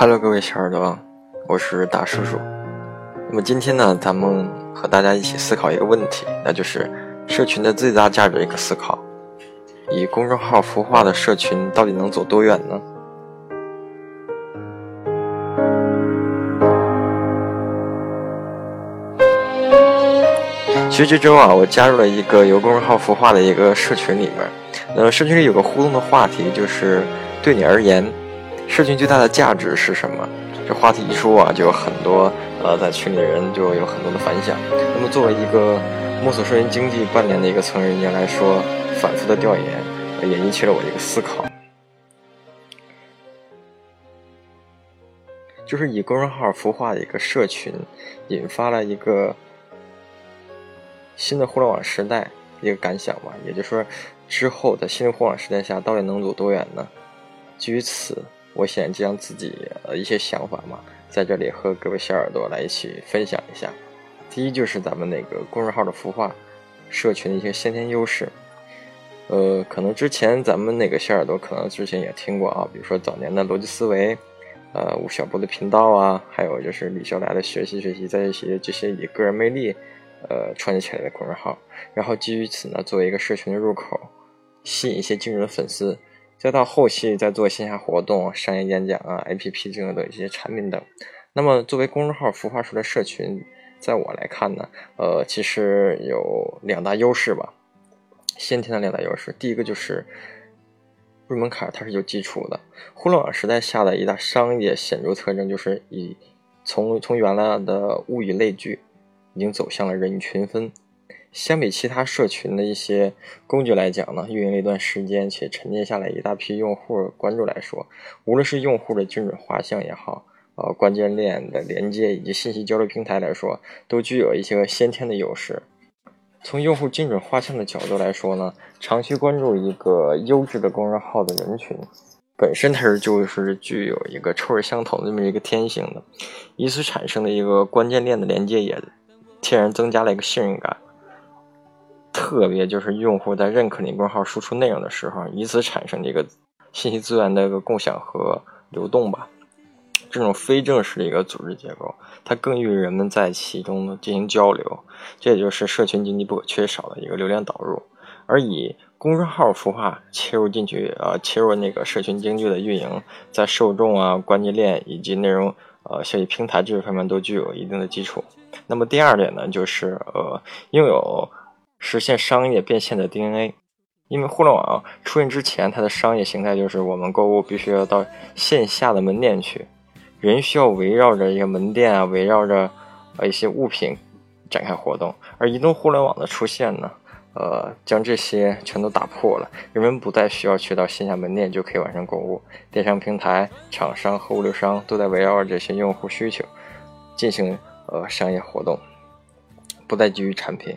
Hello，各位小耳朵，我是大叔叔。那么今天呢，咱们和大家一起思考一个问题，那就是社群的最大价值一个思考：以公众号孵化的社群到底能走多远呢？其实这周啊，我加入了一个由公众号孵化的一个社群里面。呃，社群里有个互动的话题，就是对你而言。社群最大的价值是什么？这话题一说啊，就有很多呃在群里的人就有很多的反响。那么作为一个摸索社群经济半年的一个从业人员来说，反复的调研也引起了我一个思考，就是以公众号孵化的一个社群，引发了一个新的互联网时代一个感想吧。也就是说，之后的新的互联网时代下，到底能走多远呢？基于此。我想将自己呃一些想法嘛，在这里和各位小耳朵来一起分享一下。第一就是咱们那个公众号的孵化，社群的一些先天优势。呃，可能之前咱们那个小耳朵可能之前也听过啊，比如说早年的逻辑思维，呃，吴晓波的频道啊，还有就是李笑来的学习学习在一起这些以个人魅力呃串接起来的公众号，然后基于此呢，作为一个社群的入口，吸引一些精准的粉丝。再到后期再做线下活动、商业演讲啊、APP 这样的一些产品等。那么作为公众号孵化出来社群，在我来看呢，呃，其实有两大优势吧，先天的两大优势。第一个就是入门槛它是有基础的。互联网时代下的一大商业显著特征就是以从从原来的物以类聚，已经走向了人以群分。相比其他社群的一些工具来讲呢，运营了一段时间且沉淀下来一大批用户关注来说，无论是用户的精准画像也好，呃，关键链的连接以及信息交流平台来说，都具有一些先天的优势。从用户精准画像的角度来说呢，长期关注一个优质的公众号的人群，本身它是就是具有一个臭味相投的这么一个天性的，以此产生的一个关键链的连接，也天然增加了一个信任感。特别就是用户在认可你公众号输出内容的时候，以此产生这个信息资源的一个共享和流动吧。这种非正式的一个组织结构，它更与人们在其中进行交流，这也就是社群经济不可缺少的一个流量导入。而以公众号孵化切入进去，呃，切入那个社群经济的运营，在受众啊、关键链以及内容呃消息平台这些方面都具有一定的基础。那么第二点呢，就是呃，拥有。实现商业变现的 DNA，因为互联网出现之前，它的商业形态就是我们购物必须要到线下的门店去，人需要围绕着一个门店啊，围绕着呃一些物品展开活动。而移动互联网的出现呢，呃，将这些全都打破了，人们不再需要去到线下门店就可以完成购物，电商平台、厂商和物流商都在围绕着这些用户需求进行呃商业活动，不再基于产品。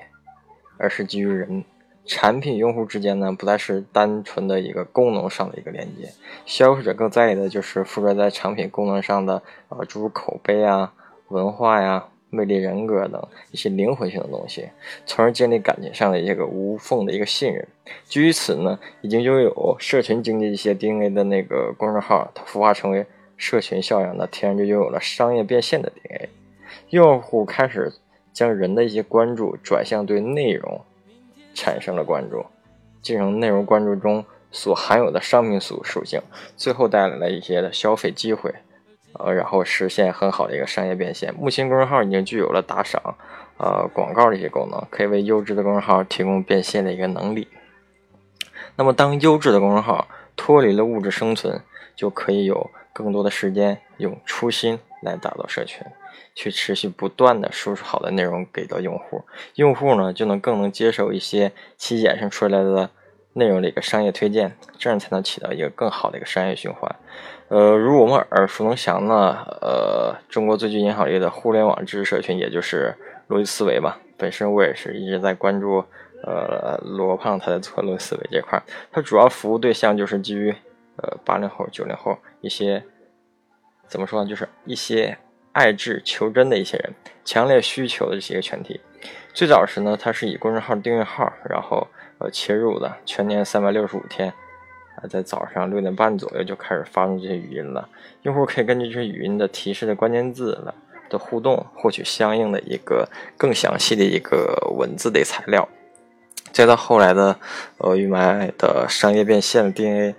而是基于人、产品、用户之间呢，不再是单纯的一个功能上的一个连接。消费者更在意的就是附着在产品功能上的，呃，诸如口碑啊、文化呀、魅力人格等一些灵魂性的东西，从而建立感情上的一个无缝的一个信任。基于此呢，已经拥有社群经济一些 DNA 的那个公众号，它孵化成为社群效应呢，天然就拥有了商业变现的 DNA。用户开始。将人的一些关注转向对内容产生了关注，进入内容关注中所含有的商品属属性，最后带来了一些的消费机会，呃，然后实现很好的一个商业变现。目前公众号已经具有了打赏、呃广告的一些功能，可以为优质的公众号提供变现的一个能力。那么，当优质的公众号脱离了物质生存，就可以有更多的时间用初心来打造社群。去持续不断的输出好的内容给到用户，用户呢就能更能接受一些其衍生出来的内容的一个商业推荐，这样才能起到一个更好的一个商业循环。呃，如我们耳熟能详的，呃，中国最具影响力的互联网知识社群，也就是逻辑思维吧。本身我也是一直在关注，呃，罗胖他在做逻辑思维这块，他主要服务对象就是基于呃八零后、九零后一些，怎么说呢，就是一些。爱智求真的一些人，强烈需求的这些个群体。最早时呢，它是以公众号订阅号，然后呃切入的，全年三百六十五天，啊，在早上六点半左右就开始发送这些语音了。用户可以根据这些语音的提示的关键字了的互动，获取相应的一个更详细的一个文字的材料。再到后来的呃，预卖的商业变现的 DNA，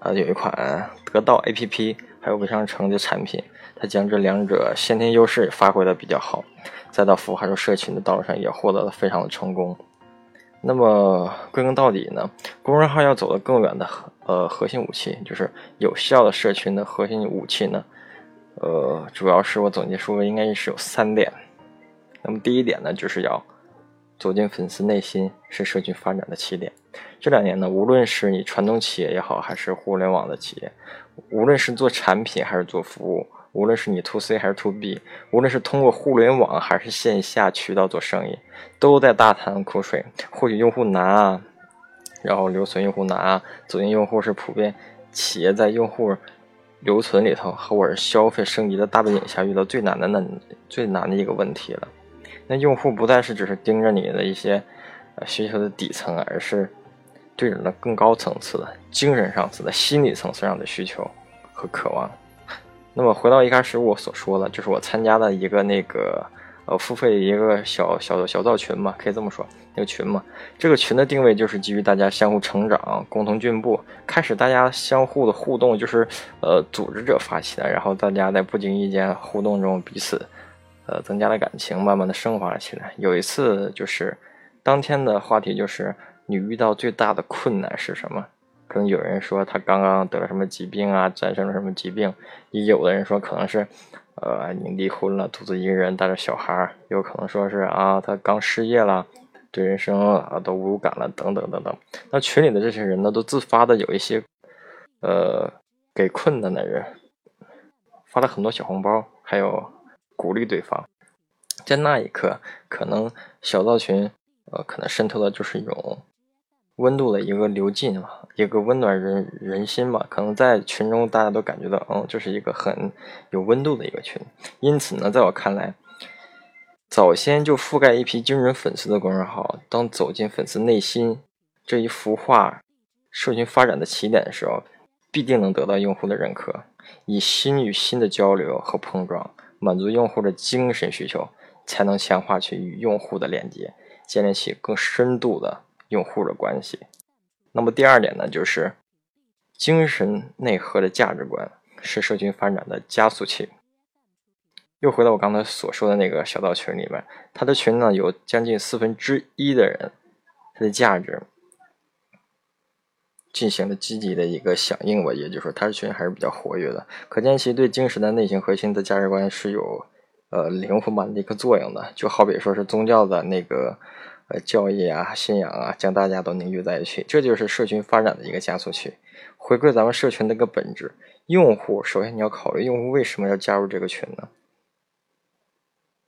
呃，有一款得到 APP，还有微商城的产品，它将这两者先天优势发挥的比较好。再到孵化出社群的道路上，也获得了非常的成功。那么归根到底呢，公众号要走得更远的核呃核心武器，就是有效的社群的核心武器呢，呃，主要是我总结出应该是有三点。那么第一点呢，就是要走进粉丝内心，是社群发展的起点。这两年呢，无论是你传统企业也好，还是互联网的企业，无论是做产品还是做服务。无论是你 to C 还是 to B，无论是通过互联网还是线下渠道做生意，都在大谈苦水，获取用户难啊，然后留存用户难啊，走进用户是普遍企业在用户留存里头或者消费升级的大背景下遇到最难的那最难的一个问题了。那用户不再是只是盯着你的一些呃需求的底层，而是对人的更高层次的精神上次的心理层次上的需求和渴望。那么回到一开始我所说的，就是我参加的一个那个呃付费一个小小小造群嘛，可以这么说，那个群嘛，这个群的定位就是基于大家相互成长、共同进步，开始大家相互的互动就是呃组织者发起的，然后大家在不经意间互动中彼此呃增加了感情，慢慢的升华了起来。有一次就是当天的话题就是你遇到最大的困难是什么？可能有人说他刚刚得了什么疾病啊，战胜了什么疾病；也有的人说可能是，呃，你离婚了，独自一个人带着小孩；有可能说是啊，他刚失业了，对人生啊都无感了，等等等等。那群里的这些人呢，都自发的有一些，呃，给困难的人发了很多小红包，还有鼓励对方。在那一刻，可能小造群，呃，可能渗透的就是一种。温度的一个流进嘛，一个温暖人人心嘛，可能在群中大家都感觉到，嗯，这是一个很有温度的一个群。因此呢，在我看来，早先就覆盖一批精准粉丝的公众号，当走进粉丝内心这一幅画社群发展的起点的时候，必定能得到用户的认可。以心与心的交流和碰撞，满足用户的精神需求，才能强化去与用户的连接，建立起更深度的。用户的关系，那么第二点呢，就是精神内核的价值观是社群发展的加速器。又回到我刚才所说的那个小道群里面，他的群呢有将近四分之一的人，他的价值进行了积极的一个响应吧，也就是说，他的群还是比较活跃的，可见其对精神的内心核心的价值观是有呃灵魂般的一个作用的，就好比说是宗教的那个。呃，教义啊，信仰啊，将大家都凝聚在一起，这就是社群发展的一个加速器。回归咱们社群的一个本质，用户首先你要考虑用户为什么要加入这个群呢？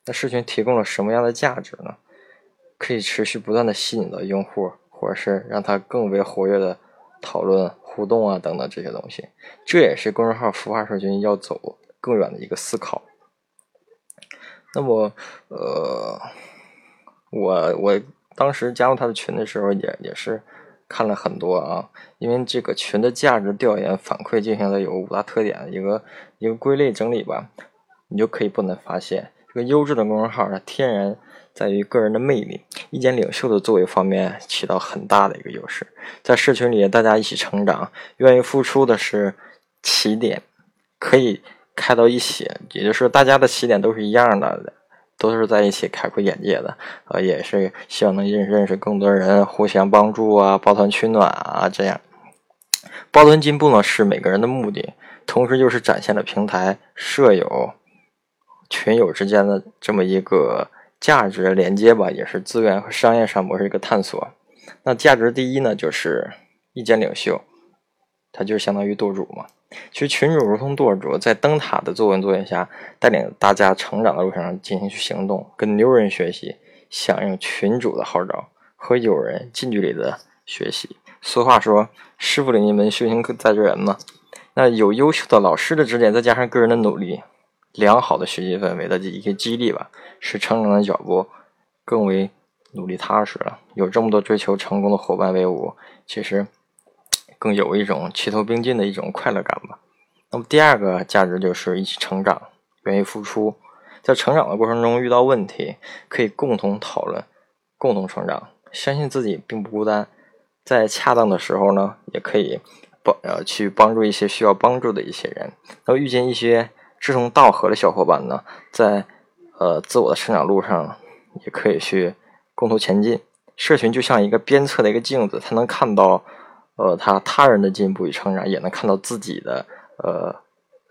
那社群提供了什么样的价值呢？可以持续不断的吸引到用户，或者是让他更为活跃的讨论、互动啊等等这些东西。这也是公众号孵化社群要走更远的一个思考。那么，呃。我我当时加入他的群的时候，也也是看了很多啊，因为这个群的价值调研反馈进行了有五大特点，一个一个归类整理吧，你就可以不难发现，这个优质的公众号它天然在于个人的魅力、意见领袖的作为方面起到很大的一个优势，在社群里大家一起成长，愿意付出的是起点，可以开到一起，也就是大家的起点都是一样的。都是在一起开阔眼界的，呃，也是希望能认认识更多人，互相帮助啊，抱团取暖啊，这样抱团进步呢是每个人的目的，同时就是展现了平台舍友、群友之间的这么一个价值连接吧，也是资源和商业上模式一个探索。那价值第一呢，就是意见领袖，他就是相当于舵主嘛。其实群主如同舵主，在灯塔的作文作业下，带领大家成长的路上进行去行动，跟牛人学习，响应群主的号召，和友人近距离的学习。俗话说：“师傅领进门，修行在个人嘛。”那有优秀的老师的指点，再加上个人的努力，良好的学习氛围的一个激励吧，使成长的脚步更为努力踏实了。有这么多追求成功的伙伴为伍，其实。更有一种齐头并进的一种快乐感吧。那么第二个价值就是一起成长，愿意付出，在成长的过程中遇到问题可以共同讨论，共同成长，相信自己并不孤单，在恰当的时候呢，也可以帮呃去帮助一些需要帮助的一些人，那么遇见一些志同道合的小伙伴呢，在呃自我的成长路上也可以去共同前进。社群就像一个鞭策的一个镜子，它能看到呃他他人的进步与成长，也能看到自己的。呃，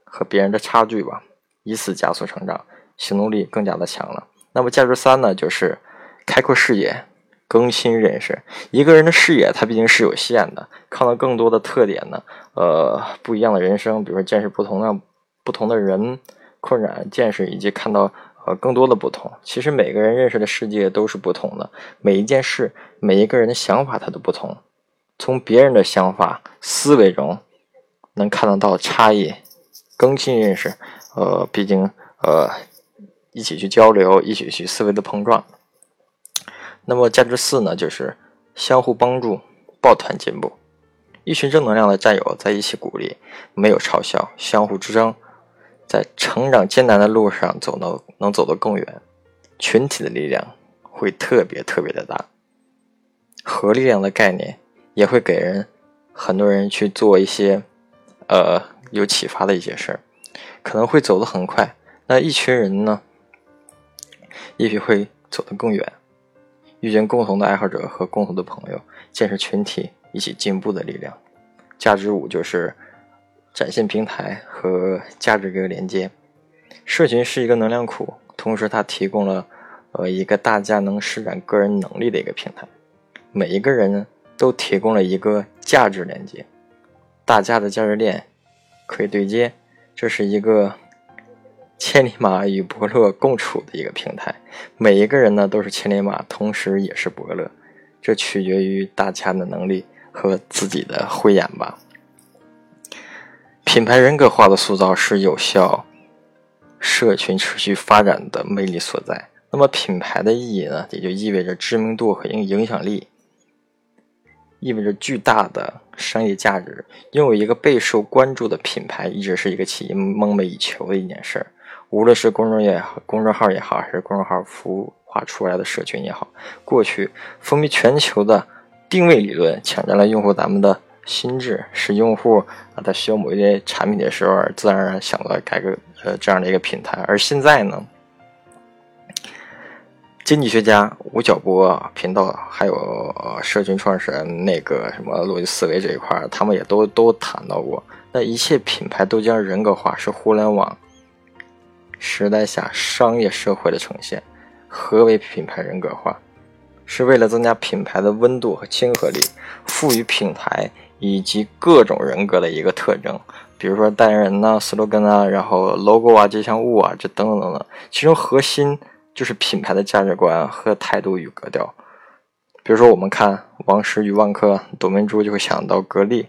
和别人的差距吧，以此加速成长，行动力更加的强了。那么价值三呢，就是开阔视野，更新认识。一个人的视野，它毕竟是有限的，看到更多的特点呢，呃，不一样的人生，比如说见识不同的不同的人，扩展见识，以及看到呃更多的不同。其实每个人认识的世界都是不同的，每一件事，每一个人的想法，它都不同。从别人的想法思维中。能看得到差异，更新认识，呃，毕竟呃，一起去交流，一起去思维的碰撞。那么价值四呢，就是相互帮助，抱团进步。一群正能量的战友在一起鼓励，没有嘲笑，相互支撑，在成长艰难的路上走到能走得更远。群体的力量会特别特别的大，核力量的概念也会给人很多人去做一些。呃，有启发的一些事儿，可能会走得很快。那一群人呢，也许会走得更远，遇见共同的爱好者和共同的朋友，建设群体一起进步的力量。价值五就是展现平台和价值这个连接。社群是一个能量库，同时它提供了呃一个大家能施展个人能力的一个平台。每一个人呢都提供了一个价值连接。大家的价值链可以对接，这是一个千里马与伯乐共处的一个平台。每一个人呢都是千里马，同时也是伯乐，这取决于大家的能力和自己的慧眼吧。品牌人格化的塑造是有效社群持续发展的魅力所在。那么品牌的意义呢，也就意味着知名度和影影响力。意味着巨大的商业价值，拥有一个备受关注的品牌，一直是一个企业梦寐以求的一件事儿。无论是公众也好，公众号也好，还是公众号孵化出来的社群也好，过去风靡全球的定位理论抢占了用户咱们的心智，使用户啊在需要某一些产品的时候，自然而然想到改个呃这样的一个平台。而现在呢？经济学家吴晓波频道，还有社群创始人那个什么逻辑思维这一块，他们也都都谈到过。那一切品牌都将人格化，是互联网时代下商业社会的呈现。何为品牌人格化？是为了增加品牌的温度和亲和力，赋予品牌以及各种人格的一个特征，比如说代言人呐、slogan 啊，然后 logo 啊、吉祥物啊，这等等等等。其中核心。就是品牌的价值观和态度与格调，比如说我们看王石与万科，董明珠就会想到格力，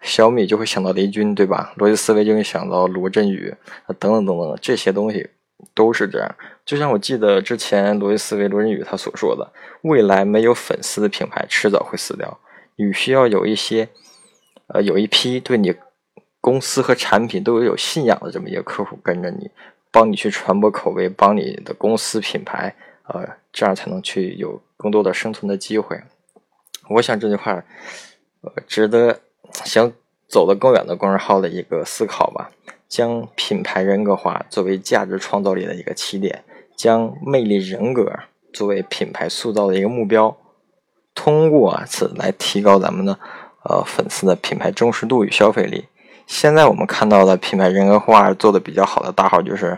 小米就会想到雷军，对吧？逻辑思维就会想到罗振宇，等等等等，这些东西都是这样。就像我记得之前逻辑思维罗振宇他所说的，未来没有粉丝的品牌迟早会死掉，你需要有一些，呃，有一批对你公司和产品都有有信仰的这么一个客户跟着你。帮你去传播口碑，帮你的公司品牌，呃，这样才能去有更多的生存的机会。我想这句话，呃，值得想走得更远的公众号的一个思考吧。将品牌人格化作为价值创造力的一个起点，将魅力人格作为品牌塑造的一个目标，通过此来提高咱们的呃粉丝的品牌忠实度与消费力。现在我们看到的品牌人格化做的比较好的大号就是，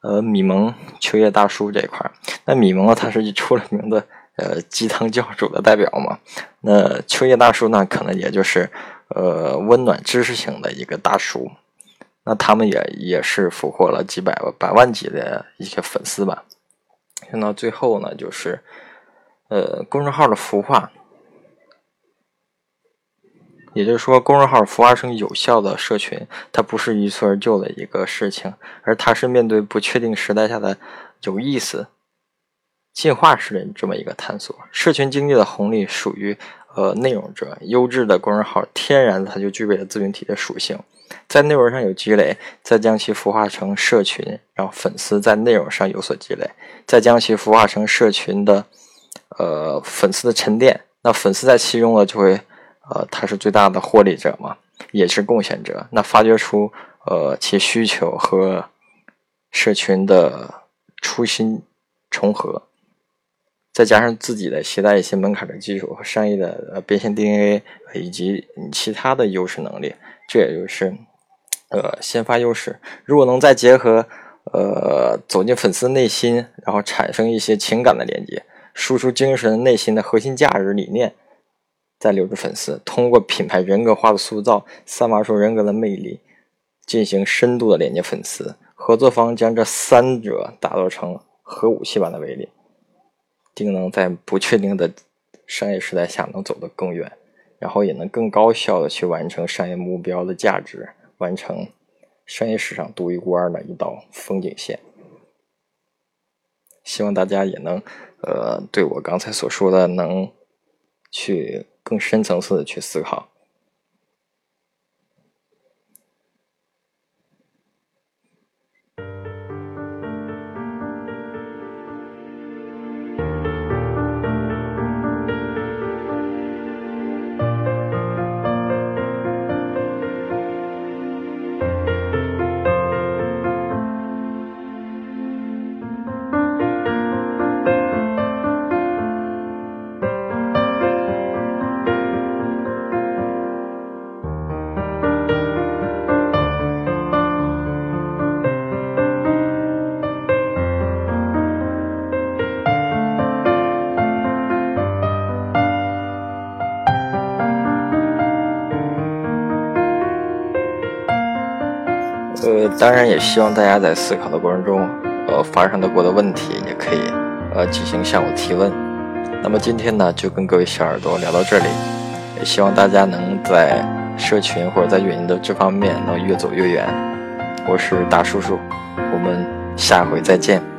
呃，米蒙、秋叶大叔这一块。那米蒙呢，他是出了名的呃鸡汤教主的代表嘛。那秋叶大叔呢，可能也就是呃温暖知识型的一个大叔。那他们也也是俘获了几百百万级的一些粉丝吧。看到最后呢，就是呃公众号的孵化。也就是说，公众号孵化成有效的社群，它不是一蹴而就的一个事情，而它是面对不确定时代下的有意思、进化式的这么一个探索。社群经济的红利属于呃内容者，优质的公众号天然它就具备了自媒体的属性，在内容上有积累，再将其孵化成社群，让粉丝在内容上有所积累，再将其孵化成社群的呃粉丝的沉淀，那粉丝在其中呢就会呃他是最大的获利者嘛，也是贡献者，那发掘出呃其需求和社群的初心重合。再加上自己的携带一些门槛的技术和商业的呃变现 DNA 以及其他的优势能力，这也就是呃先发优势。如果能再结合呃走进粉丝内心，然后产生一些情感的连接，输出精神内心的核心价值理念，再留住粉丝，通过品牌人格化的塑造，散发出人格的魅力，进行深度的连接粉丝。合作方将这三者打造成核武器般的威力。定能在不确定的商业时代下能走得更远，然后也能更高效的去完成商业目标的价值，完成商业史上独一无二的一道风景线。希望大家也能，呃，对我刚才所说的，能去更深层次的去思考。当然也希望大家在思考的过程中，呃，发生的过的问题也可以，呃，进行向我提问。那么今天呢，就跟各位小耳朵聊到这里，也希望大家能在社群或者在运营的这方面能越走越远。我是大叔叔，我们下回再见。